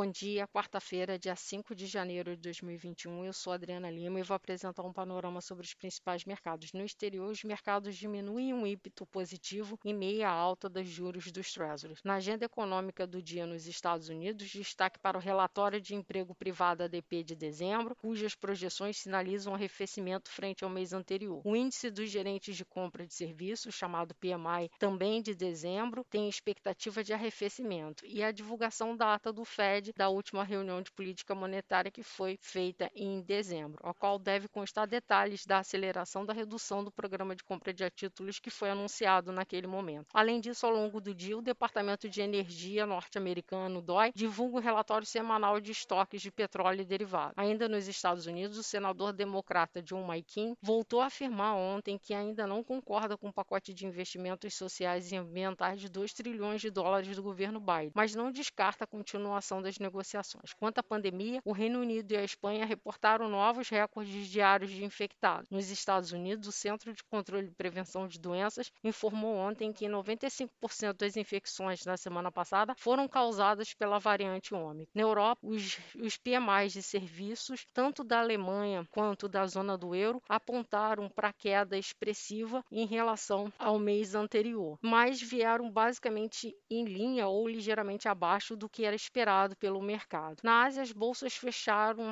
Bom dia, quarta-feira, dia 5 de janeiro de 2021. Eu sou Adriana Lima e vou apresentar um panorama sobre os principais mercados. No exterior, os mercados diminuem um ímpeto positivo em meio à alta dos juros dos Treasuries. Na agenda econômica do dia nos Estados Unidos, destaque para o relatório de emprego privado ADP de dezembro, cujas projeções sinalizam um arrefecimento frente ao mês anterior. O índice dos gerentes de compra de serviços, chamado PMI, também de dezembro, tem expectativa de arrefecimento. E a divulgação da ata do Fed da última reunião de política monetária que foi feita em dezembro, a qual deve constar detalhes da aceleração da redução do programa de compra de títulos que foi anunciado naquele momento. Além disso, ao longo do dia, o Departamento de Energia norte-americano, DOI, divulga o relatório semanal de estoques de petróleo e derivados. Ainda nos Estados Unidos, o senador democrata John McCain voltou a afirmar ontem que ainda não concorda com o pacote de investimentos sociais e ambientais de 2 trilhões de dólares do governo Biden, mas não descarta a continuação das negociações. Quanto à pandemia, o Reino Unido e a Espanha reportaram novos recordes diários de infectados. Nos Estados Unidos, o Centro de Controle e Prevenção de Doenças informou ontem que 95% das infecções na semana passada foram causadas pela variante Ômicron. Na Europa, os, os PMIs de serviços, tanto da Alemanha quanto da zona do euro, apontaram para queda expressiva em relação ao mês anterior, mas vieram basicamente em linha ou ligeiramente abaixo do que era esperado pelo pelo mercado. Na Ásia, as bolsas fecharam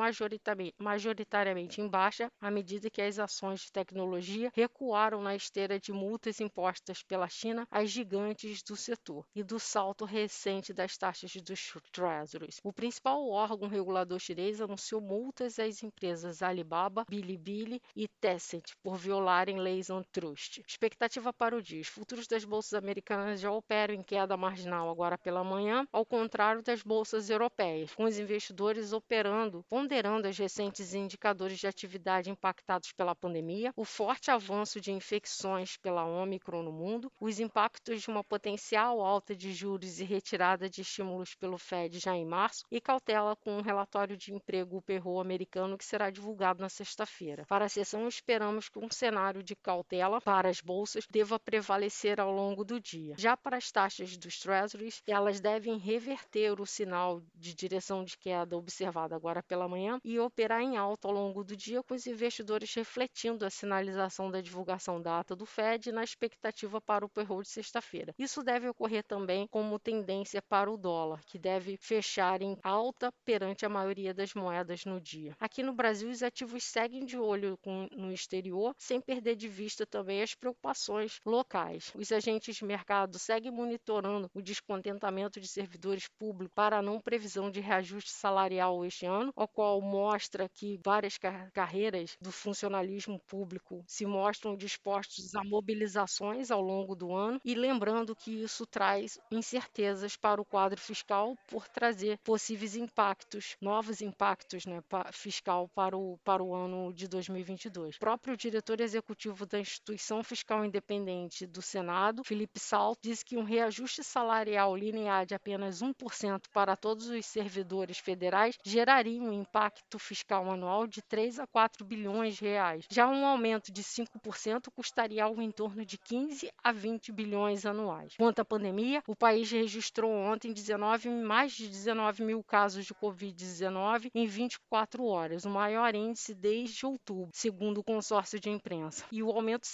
majoritariamente em baixa à medida que as ações de tecnologia recuaram na esteira de multas impostas pela China às gigantes do setor e do salto recente das taxas dos treasuries. O principal órgão regulador chinês anunciou multas às empresas Alibaba, Bilibili e Tencent por violarem leis antitrust. Expectativa para o dia: os futuros das bolsas americanas já operam em queda marginal agora pela manhã, ao contrário das bolsas europeias europeias, com os investidores operando, ponderando os recentes indicadores de atividade impactados pela pandemia, o forte avanço de infecções pela Omicron no mundo, os impactos de uma potencial alta de juros e retirada de estímulos pelo Fed já em março e cautela com um relatório de emprego perro americano que será divulgado na sexta-feira. Para a sessão, esperamos que um cenário de cautela para as bolsas deva prevalecer ao longo do dia. Já para as taxas dos Treasuries, elas devem reverter o sinal de direção de queda observada agora pela manhã e operar em alta ao longo do dia, com os investidores refletindo a sinalização da divulgação da ata do Fed na expectativa para o payroll de sexta-feira. Isso deve ocorrer também como tendência para o dólar, que deve fechar em alta perante a maioria das moedas no dia. Aqui no Brasil, os ativos seguem de olho no exterior, sem perder de vista também as preocupações locais. Os agentes de mercado seguem monitorando o descontentamento de servidores públicos para não previsão previsão de reajuste salarial este ano, o qual mostra que várias car carreiras do funcionalismo público se mostram dispostos a mobilizações ao longo do ano e lembrando que isso traz incertezas para o quadro fiscal por trazer possíveis impactos, novos impactos né, fiscal para o, para o ano de 2022. O próprio diretor executivo da Instituição Fiscal Independente do Senado, Felipe Salto, disse que um reajuste salarial linear de apenas 1% para todos os servidores federais geraria um impacto fiscal anual de 3 a 4 bilhões de reais. Já um aumento de 5% custaria algo em torno de 15 a 20 bilhões anuais. Quanto à pandemia, o país registrou ontem 19, mais de 19 mil casos de Covid-19 em 24 horas, o maior índice desde outubro, segundo o consórcio de imprensa. E o aumento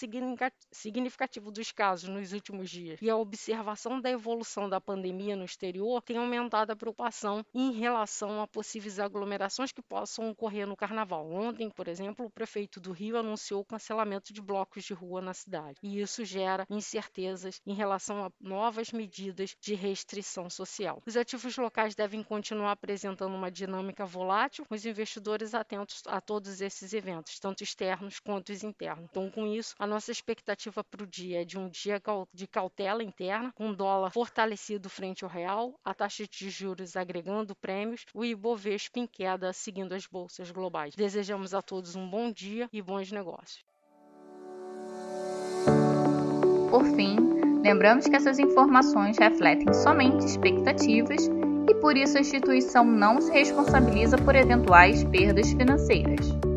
significativo dos casos nos últimos dias e a observação da evolução da pandemia no exterior tem aumentado a preocupação em relação a possíveis aglomerações que possam ocorrer no carnaval. Ontem, por exemplo, o prefeito do Rio anunciou o cancelamento de blocos de rua na cidade, e isso gera incertezas em relação a novas medidas de restrição social. Os ativos locais devem continuar apresentando uma dinâmica volátil, com os investidores atentos a todos esses eventos, tanto externos quanto os internos. Então, com isso, a nossa expectativa para o dia é de um dia de cautela interna, com dólar fortalecido frente ao real, a taxa de juros agregada agregando prêmios, o Ibovespa em queda seguindo as bolsas globais. Desejamos a todos um bom dia e bons negócios. Por fim, lembramos que essas informações refletem somente expectativas e por isso a instituição não se responsabiliza por eventuais perdas financeiras.